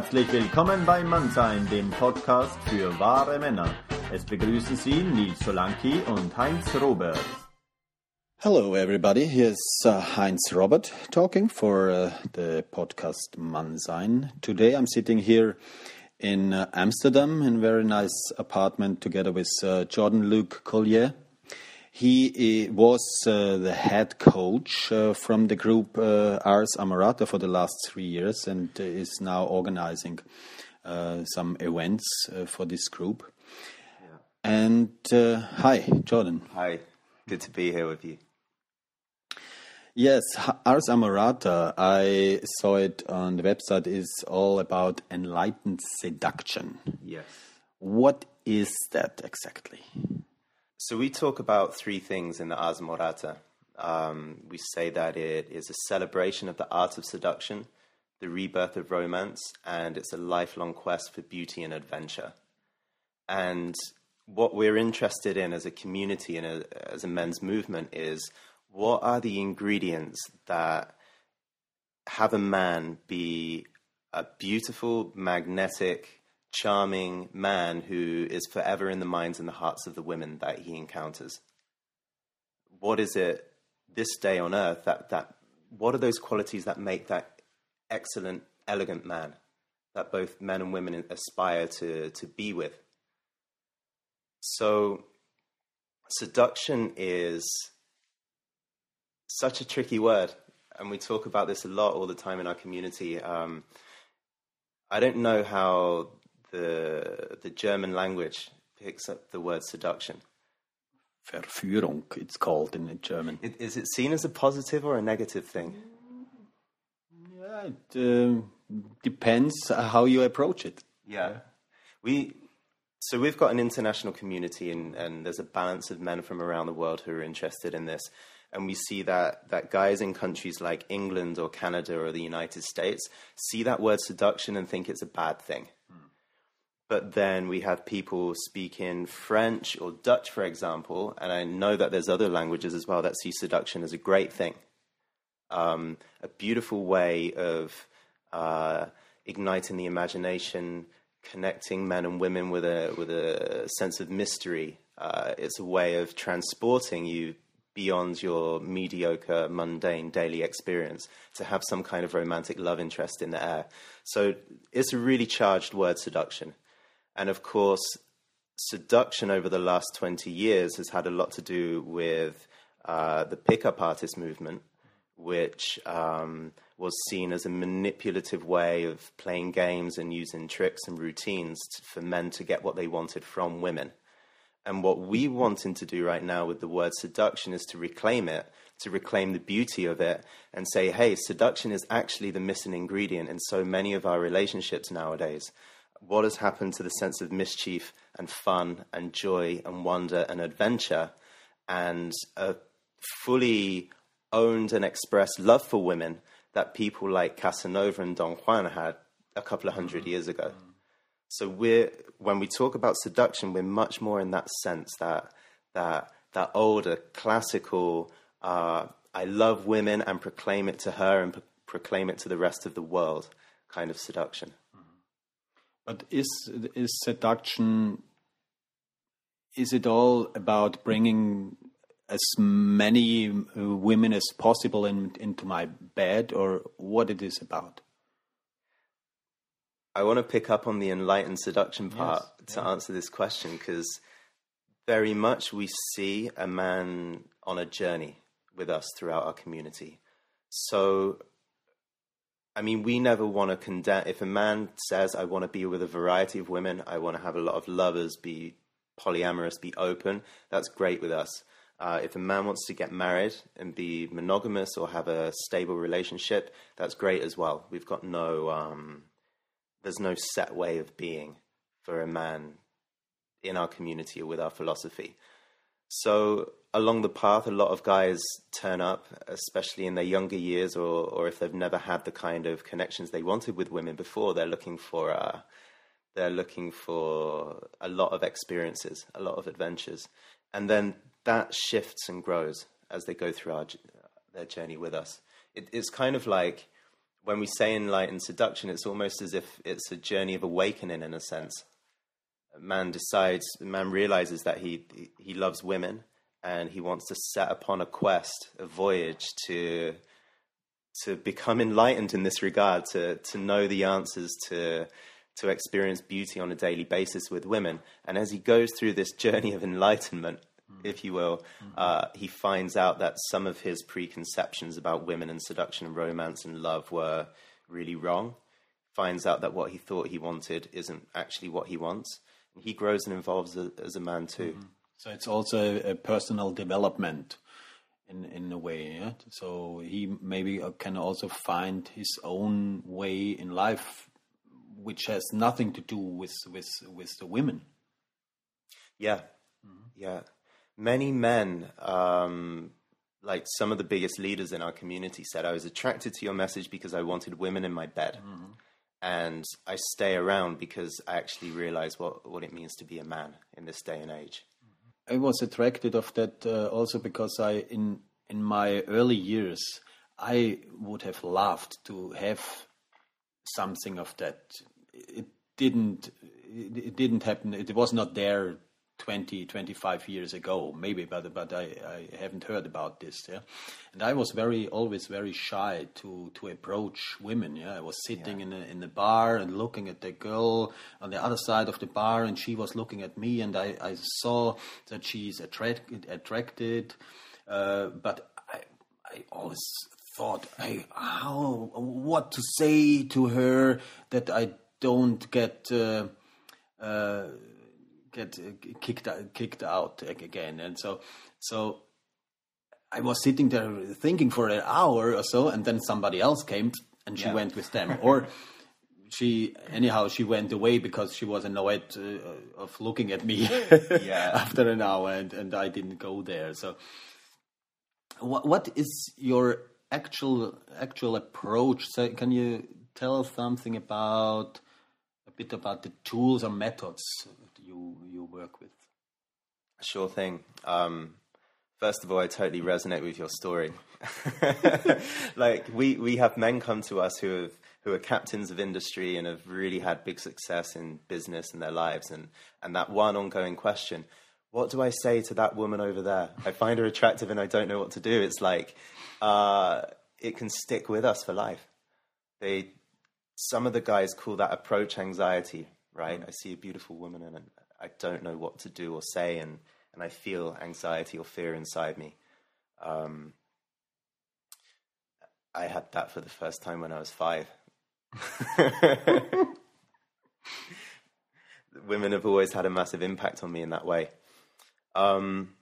Herzlich willkommen bei Mannsein, dem Podcast für wahre Männer. Es begrüßen Sie Nils Solanki und Heinz Robert. Hello, everybody. Here's uh, Heinz Robert talking for uh, the podcast Mannsein. Today I'm sitting here in uh, Amsterdam in a very nice apartment together with uh, Jordan Luke Collier. He uh, was uh, the head coach uh, from the group Ars Amorata for the last three years and is now organizing some events for this group. Yeah. And hi, Jordan. Hi, good to be here with you. Yes, Ars Amorata, I saw it on the website, is all about enlightened seduction. Yes. What is that exactly? So we talk about three things in the Ars Amorata. Um, we say that it is a celebration of the art of seduction, the rebirth of romance, and it's a lifelong quest for beauty and adventure. And what we're interested in as a community and a, as a men's movement is what are the ingredients that have a man be a beautiful, magnetic, charming man who is forever in the minds and the hearts of the women that he encounters. What is it this day on earth that, that what are those qualities that make that excellent, elegant man that both men and women aspire to, to be with? So, seduction is such a tricky word, and we talk about this a lot all the time in our community. Um, I don't know how the the German language picks up the word seduction. Verführung, it's called in German. It, is it seen as a positive or a negative thing? Yeah, it uh, depends how you approach it. Yeah. We so we've got an international community and, and there's a balance of men from around the world who are interested in this. And we see that, that guys in countries like England or Canada or the United States see that word seduction and think it's a bad thing but then we have people speaking French or Dutch, for example, and I know that there's other languages as well that see seduction as a great thing, um, a beautiful way of uh, igniting the imagination, connecting men and women with a with a sense of mystery. Uh, it's a way of transporting you beyond your mediocre, mundane daily experience to have some kind of romantic love interest in the air. So it's a really charged word, seduction. And of course, seduction over the last 20 years has had a lot to do with uh, the pickup artist movement, which um, was seen as a manipulative way of playing games and using tricks and routines to, for men to get what they wanted from women. And what we wanting to do right now with the word seduction is to reclaim it, to reclaim the beauty of it, and say, hey, seduction is actually the missing ingredient in so many of our relationships nowadays what has happened to the sense of mischief and fun and joy and wonder and adventure and a fully owned and expressed love for women that people like Casanova and Don Juan had a couple of 100 years ago. So we're when we talk about seduction, we're much more in that sense that that that older classical uh, I love women and proclaim it to her and pro- proclaim it to the rest of the world kind of seduction. But is is seduction? Is it all about bringing as many uh, women as possible in, into my bed, or what it is about? I want to pick up on the enlightened seduction part yes, to yeah. answer this question because very much we see a man on a journey with us throughout our community. So I mean, we never want to condemn. If a man says, I want to be with a variety of women, I want to have a lot of lovers, be polyamorous, be open, that's great with us. Uh, if a man wants to get married and be monogamous or have a stable relationship, that's great as well. We've got no, um, there's no set way of being for a man in our community or with our philosophy. So along the path, a lot of guys turn up, especially in their younger years, or or if they've never had the kind of connections they wanted with women before. They're looking for uh, they're looking for a lot of experiences, a lot of adventures, and then that shifts and grows as they go through our, their journey with us. It, it's kind of like when we say enlightened seduction, it's almost as if it's a journey of awakening in a sense. A man decides, man realizes that he he loves women, and he wants to set upon a quest, a voyage to to become enlightened in this regard, to to know the answers to to experience beauty on a daily basis with women. And as he goes through this journey of enlightenment, mm. if you will, mm-hmm. uh, he finds out that some of his preconceptions about women and seduction and romance and love were really wrong. Finds out that what he thought he wanted isn't actually what he wants. And he grows and evolves as a man too. Mm-hmm. So it's also a personal development in in a way. Yeah? So he maybe uh, can also find his own way in life which has nothing to do with with with the women. Yeah, mm-hmm. yeah. Many men, um, like some of the biggest leaders in our community, said, "I was attracted to your message because I wanted women in my bed." Mm-hmm. And I stay around because I actually realize what, what it means to be a man in this day and age. I was attracted of that uh, also because I in in my early years I would have loved to have something of that. It didn't it didn't happen. It was not there 20 25 years ago maybe but but I, I haven't heard about this yeah and I was very always very shy to to approach women yeah I was sitting yeah. in a, in the bar and looking at the girl on the other side of the bar and she was looking at me and I, I saw that she's attracted attracted uh, but I I always thought hey how what to say to her that I don't get uh, uh, get kicked kicked out again. And so so I was sitting there thinking for an hour or so, and then somebody else came and she yeah. went with them, or. She anyhow she went away because she was annoyed uh, of looking at me yeah. after an hour and, and I didn't go there. So, what what is your actual actual approach? So, can you tell something about a bit about the tools or methods you you work with. Sure thing. Um, first of all, I totally resonate with your story. like we we have men come to us who have who are captains of industry and have really had big success in business and their lives, and and that one ongoing question. What do I say to that woman over there? I find her attractive and I don't know what to do. It's like uh, it can stick with us for life. They some of the guys call that approach anxiety, right? Mm. I see a beautiful woman and I don't know what to do or say, and, and I feel anxiety or fear inside me. Um, I had that for the first time when I was five. Women have always had a massive impact on me in that way. Um,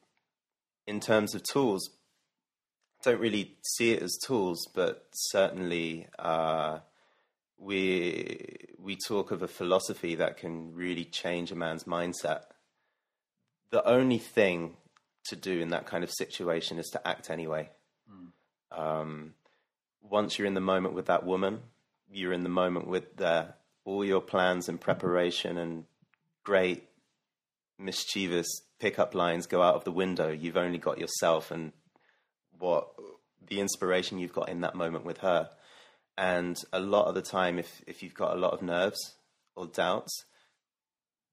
in terms of tools, don't really see it as tools, but certainly uh, we we talk of a philosophy that can really change a man's mindset. The only thing to do in that kind of situation is to act anyway. Mm. Um, once you're in the moment with that woman, you're in the moment with the, all your plans and preparation and great mischievous pickup lines go out of the window. You've only got yourself and what the inspiration you've got in that moment with her. And a lot of the time, if, if you've got a lot of nerves or doubts,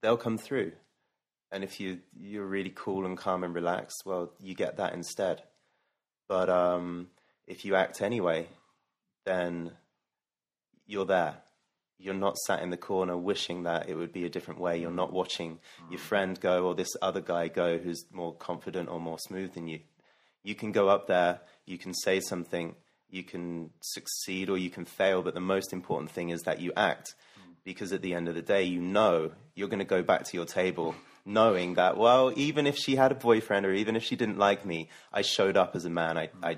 they'll come through. And if you, you're really cool and calm and relaxed, well, you get that instead. But um, if you act anyway, then you're there. You're not sat in the corner wishing that it would be a different way. You're not watching your friend go or this other guy go who's more confident or more smooth than you. You can go up there, you can say something, you can succeed or you can fail, but the most important thing is that you act. Because at the end of the day, you know you're going to go back to your table knowing that, well, even if she had a boyfriend or even if she didn't like me, I showed up as a man. I, I,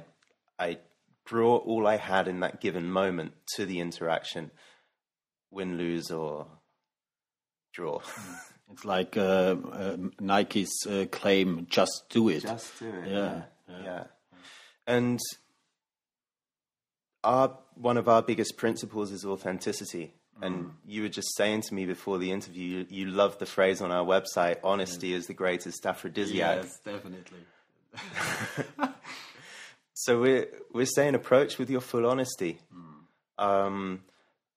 I brought all I had in that given moment to the interaction, win, lose, or draw. It's like uh, uh, Nike's uh, claim, just do it. Just do it. Yeah. yeah. yeah. And our one of our biggest principles is authenticity. And mm. you were just saying to me before the interview, you, you love the phrase on our website, honesty is the greatest aphrodisiac. Yes, definitely. so we're, we're saying approach with your full honesty. Mm. Um,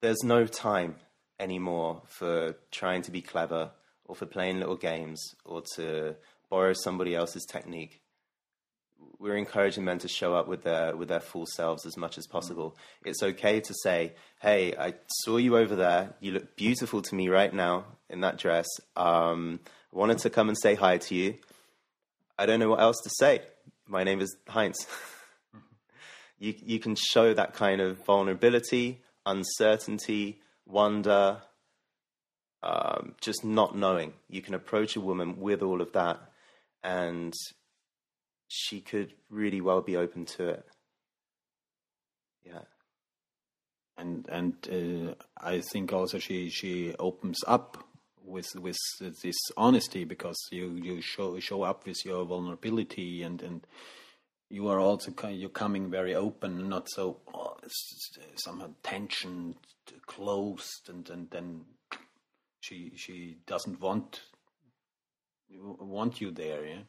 there's no time anymore for trying to be clever or for playing little games or to borrow somebody else's technique. We're encouraging men to show up with their with their full selves as much as possible. It's okay to say, "Hey, I saw you over there. You look beautiful to me right now in that dress. Um, I wanted to come and say hi to you. I don't know what else to say. My name is Heinz." you you can show that kind of vulnerability, uncertainty, wonder, um, just not knowing. You can approach a woman with all of that, and she could really well be open to it. Yeah. And and uh, I think also she she opens up with with this honesty because you you show show up with your vulnerability and and you are also you're coming very open, not so oh, somehow tension, closed, and and then she she doesn't want want you there. Yeah,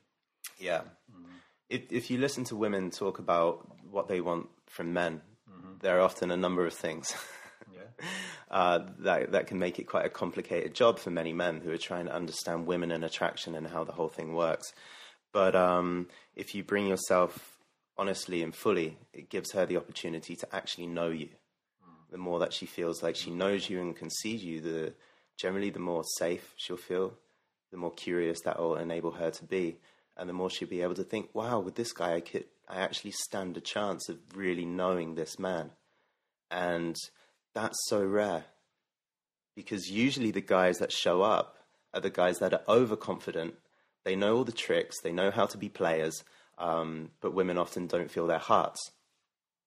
yeah. Mm-hmm. If if you listen to women talk about what they want from men, mm-hmm. there are often a number of things. yeah. uh, that that can make it quite a complicated job for many men who are trying to understand women and attraction and how the whole thing works. But um, if you bring yourself honestly and fully, it gives her the opportunity to actually know you. Mm. The more that she feels like she knows you and can see you, the generally the more safe she'll feel, the more curious that will enable her to be, and the more she'll be able to think, "Wow, with this guy, I could, I actually stand a chance of really knowing this man," and that's so rare because usually the guys that show up are the guys that are overconfident. They know all the tricks. They know how to be players um, but women often don't feel their hearts,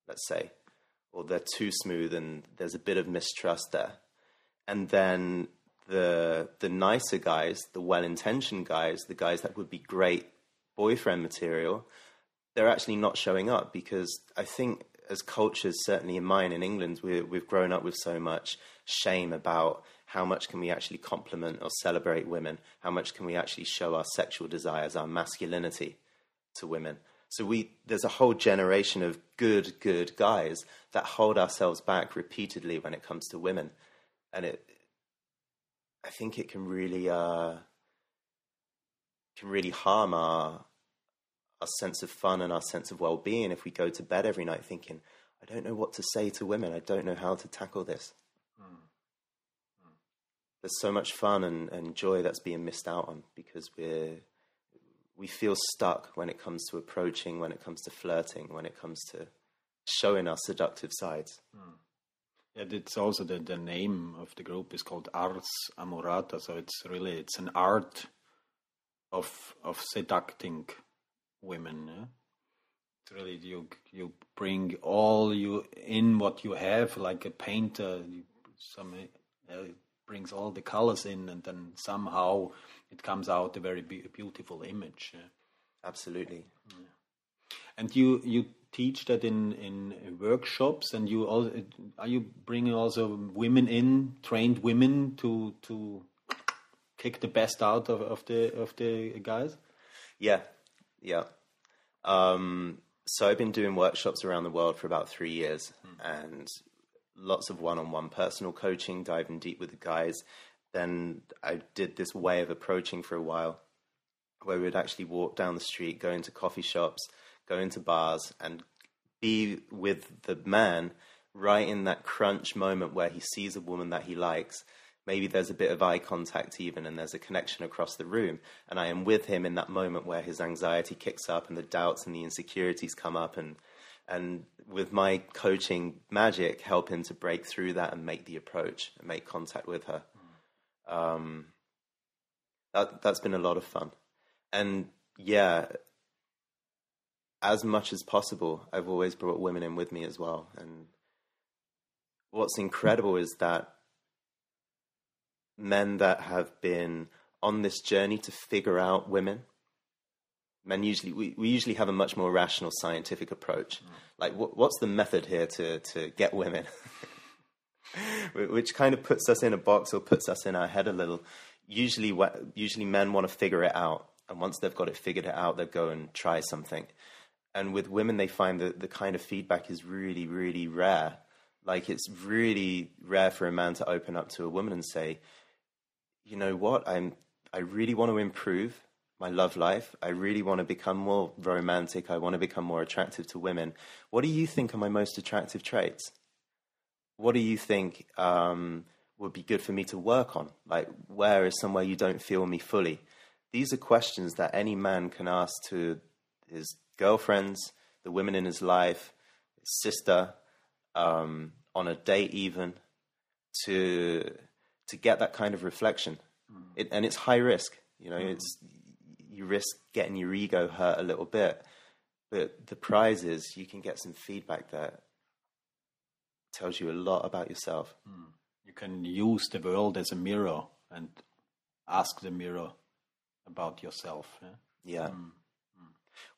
let's say, or they're too smooth and there's a bit of mistrust there. And then the the nicer guys, the well intentioned guys, the guys that would be great boyfriend material, they're actually not showing up because I think as cultures, certainly in mine in England, we, we've grown up with so much shame about how much can we actually compliment or celebrate women, how much can we actually show our sexual desires, our masculinity to women. So we there's a whole generation of good, good guys that hold ourselves back repeatedly when it comes to women, and it. I think it can really uh, can really harm our our sense of fun and our sense of well being if we go to bed every night thinking, I don't know what to say to women. I don't know how to tackle this. Mm. Mm. There's so much fun and, and joy that's being missed out on because we're we feel stuck when it comes to approaching, when it comes to flirting, when it comes to showing our seductive sides. Mm. Yeah, it's also the, the name of the group is called Ars Amorata, so it's really it's an art of of seducing women. Yeah? It's really you you bring all you in what you have, like a painter. You, some uh, brings all the colors in, and then somehow it comes out a very be- beautiful image. Eh? Absolutely. Yeah. And you you teach that in in workshops, and you all are you bringing also women in, trained women to to kick the best out of, of the of the guys. Yeah, yeah. Um, so I've been doing workshops around the world for about three years, mm. and lots of one-on-one personal coaching, diving deep with the guys, then I did this way of approaching for a while where we would actually walk down the street, go into coffee shops, go into bars, and be with the man right in that crunch moment where he sees a woman that he likes. Maybe there's a bit of eye contact even, and there's a connection across the room. And I am with him in that moment where his anxiety kicks up and the doubts and the insecurities come up. And, and with my coaching magic, help him to break through that and make the approach and make contact with her. Um, that that's been a lot of fun, and yeah, as much as possible, I've always brought women in with me as well. And what's incredible is that men that have been on this journey to figure out women men usually we, we usually have a much more rational scientific approach mm. like what, what's the method here to to get women which kind of puts us in a box or puts us in our head a little. Usually, usually men want to figure it out, and once they've got it figured it out, they go and try something. And with women, they find that the kind of feedback is really, really rare. Like it's really rare for a man to open up to a woman and say, "You know what? I'm I really want to improve my love life. I really want to become more romantic. I want to become more attractive to women. What do you think are my most attractive traits? What do you think um, would be good for me to work on? Like, where is somewhere you don't feel me fully? These are questions that any man can ask to his girlfriends, the women in his life, his sister, um, on a date, even to to get that kind of reflection. Mm. It, and it's high risk. You know, mm. it's you risk getting your ego hurt a little bit, but the prize is you can get some feedback that tells you a lot about yourself. Mm. You can use the world as a mirror and ask the mirror about yourself. Yeah. yeah. Mm.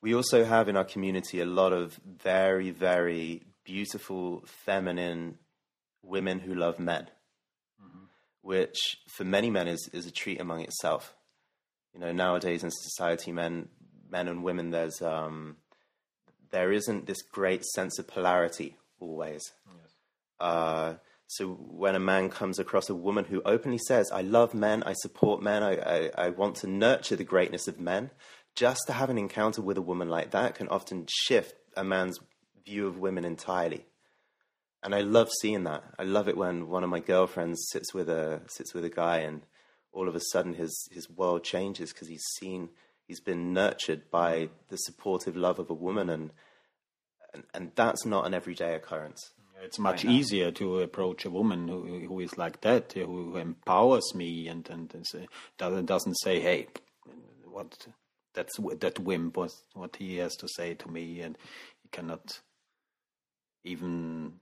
We also have in our community a lot of very, very beautiful, feminine women who love men. Which for many men is, is a treat among itself. You know, nowadays in society, men, men and women, there's um, there isn't this great sense of polarity always. Yes. Uh, so when a man comes across a woman who openly says, "I love men, I support men, I, I, I want to nurture the greatness of men," just to have an encounter with a woman like that can often shift a man's view of women entirely. And I love seeing that. I love it when one of my girlfriends sits with a sits with a guy and all of a sudden his his world changes because he's seen he's been nurtured by the supportive love of a woman and and, and that's not an everyday occurrence. It's much easier to approach a woman who, who is like that, who empowers me and and, doesn't doesn't say, "Hey, what that's that wimp was what he has to say to me," and he cannot even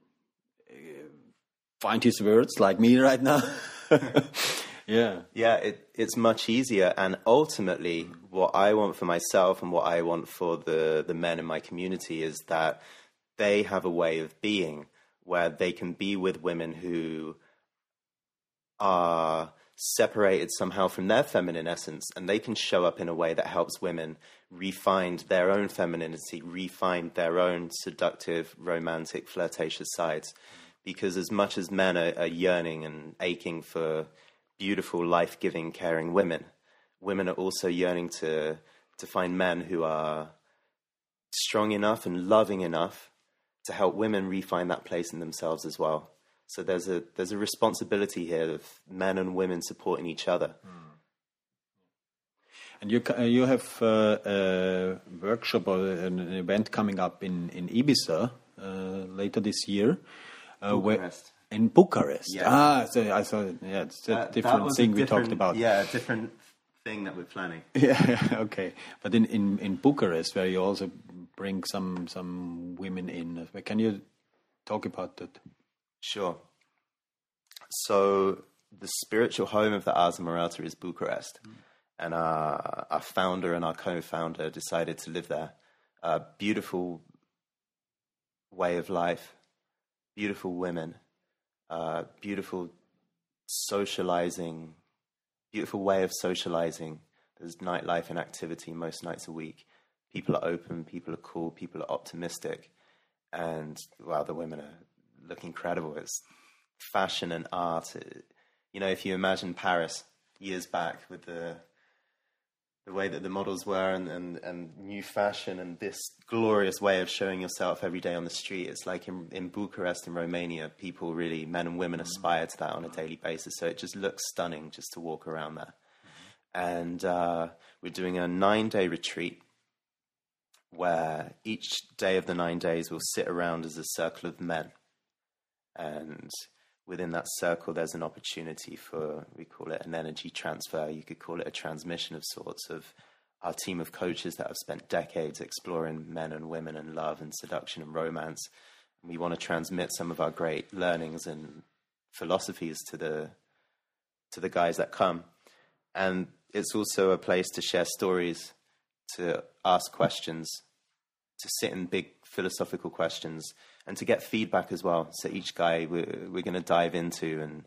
find his words like me right now. yeah, yeah. It, it's much easier, and ultimately, what I want for myself and what I want for the the men in my community is that they have a way of being where they can be with women who are separated somehow from their feminine essence and they can show up in a way that helps women refine their own femininity, refine their own seductive, romantic, flirtatious sides. Because as much as men are, are yearning and aching for beautiful, life giving, caring women, women are also yearning to, to find men who are strong enough and loving enough to help women refine that place in themselves as well. So there's a there's a responsibility here of men and women supporting each other. Mm. And you you have uh, a workshop or an event coming up in in Ibiza uh, later this year. Uh, Bucharest. in Bucharest. Yeah. Ah, so I saw. Yeah, it's a different thing a different, we talked about. Yeah, different thing that we're planning. Yeah. Okay. But in in in Bucharest, where you also bring some some women in. Can you talk about that? Sure. So the spiritual home of the Ars Amorata is Bucharest, mm. and our, our founder and our co-founder decided to live there. A beautiful way of life, beautiful women, uh, beautiful socializing, beautiful way of socializing. There's nightlife and activity most nights a week people are open, people are cool, people are optimistic, and well, the women are look incredible. It's fashion and art. you know, if you imagine Paris years back with the the way that the models were and, and, and new fashion and this glorious way of showing yourself every day on the street. It's like in, in Bucharest in Romania, people really, men and women aspire to that on a daily basis. So it just looks stunning just to walk around there. And uh, we're doing a nine day retreat where each day of the nine days we'll sit around as a circle of men. And within that circle, there's an opportunity for, we call it an energy transfer. You could call it a transmission of sorts of our team of coaches that have spent decades exploring men and women and love and seduction and romance. And we want to transmit some of our great learnings and philosophies to the to the guys that come. And it's also a place to share stories to ask questions, to sit in big philosophical questions, and to get feedback as well. So each guy we're, we're going to dive into and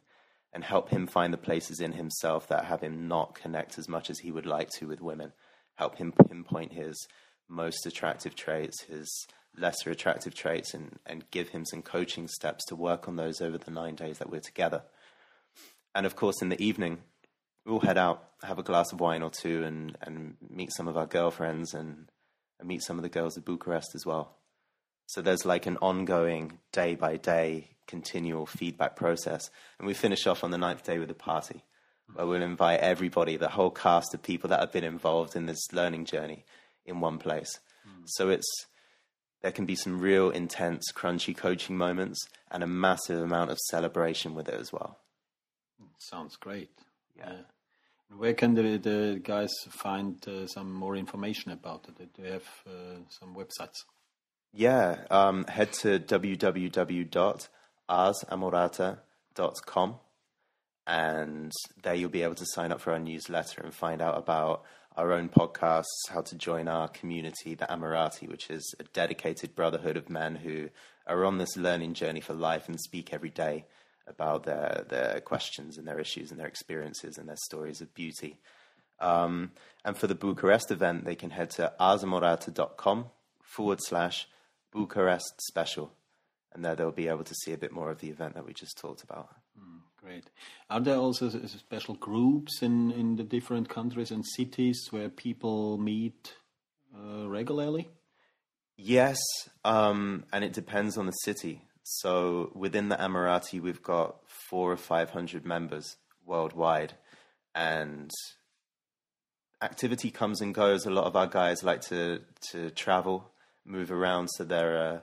and help him find the places in himself that have him not connect as much as he would like to with women. Help him pinpoint his most attractive traits, his lesser attractive traits and, and give him some coaching steps to work on those over the nine days that we're together. And of course, in the evening, we'll head out, have a glass of wine or two, and, and meet some of our girlfriends and, and meet some of the girls of Bucharest as well. So there's like an ongoing day by day continual feedback process. And we finish off on the ninth day with a party where we'll invite everybody, the whole cast of people that have been involved in this learning journey in one place. Mm. So it's there can be some real intense, crunchy coaching moments and a massive amount of celebration with it as well. Sounds great. Yeah. yeah. Where can the, the guys find uh, some more information about it? Do they have uh, some websites? Yeah, um, head to www.arsamorata.com and there you'll be able to sign up for our newsletter and find out about our own podcasts, how to join our community, the Amorati, which is a dedicated brotherhood of men who are on this learning journey for life and speak every day about their their questions and their issues and their experiences and their stories of beauty. Um, and for the Bucharest event, they can head to arsamorata.com forward slash Bucharest special. And there they'll be able to see a bit more of the event that we just talked about. Mm, great. Are there also special groups in, in the different countries and cities where people meet uh, regularly? Yes, um, and it depends on the city. So within the Amorati, we've got four or five hundred members worldwide, and activity comes and goes. A lot of our guys like to to travel move around. So there are,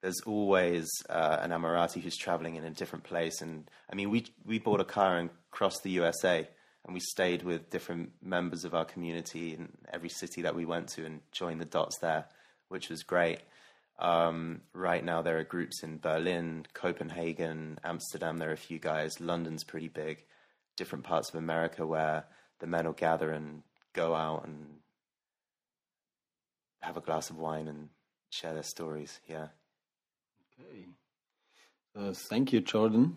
there's always uh, an Amorati who's traveling in a different place. And I mean, we we bought a car and crossed the USA, and we stayed with different members of our community in every city that we went to and joined the dots there, which was great. Um, right now, there are groups in Berlin, Copenhagen, Amsterdam. There are a few guys. London's pretty big. Different parts of America where the men will gather and go out and have a glass of wine and share their stories. Yeah. Okay. Uh, thank you, Jordan,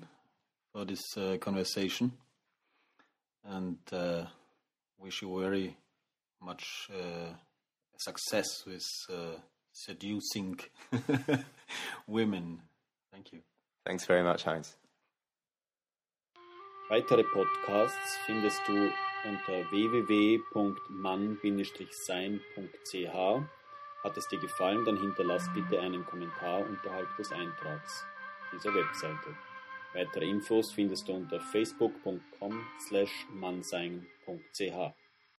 for this uh, conversation, and uh, wish you very much uh, success with uh, seducing women. Thank you. Thanks very much, Heinz. Weitere Podcasts findest du unter www.mann-sein.ch Hat es dir gefallen, dann hinterlass bitte einen Kommentar unterhalb des Eintrags dieser Webseite. Weitere Infos findest du unter facebook.com slash mannsein.ch.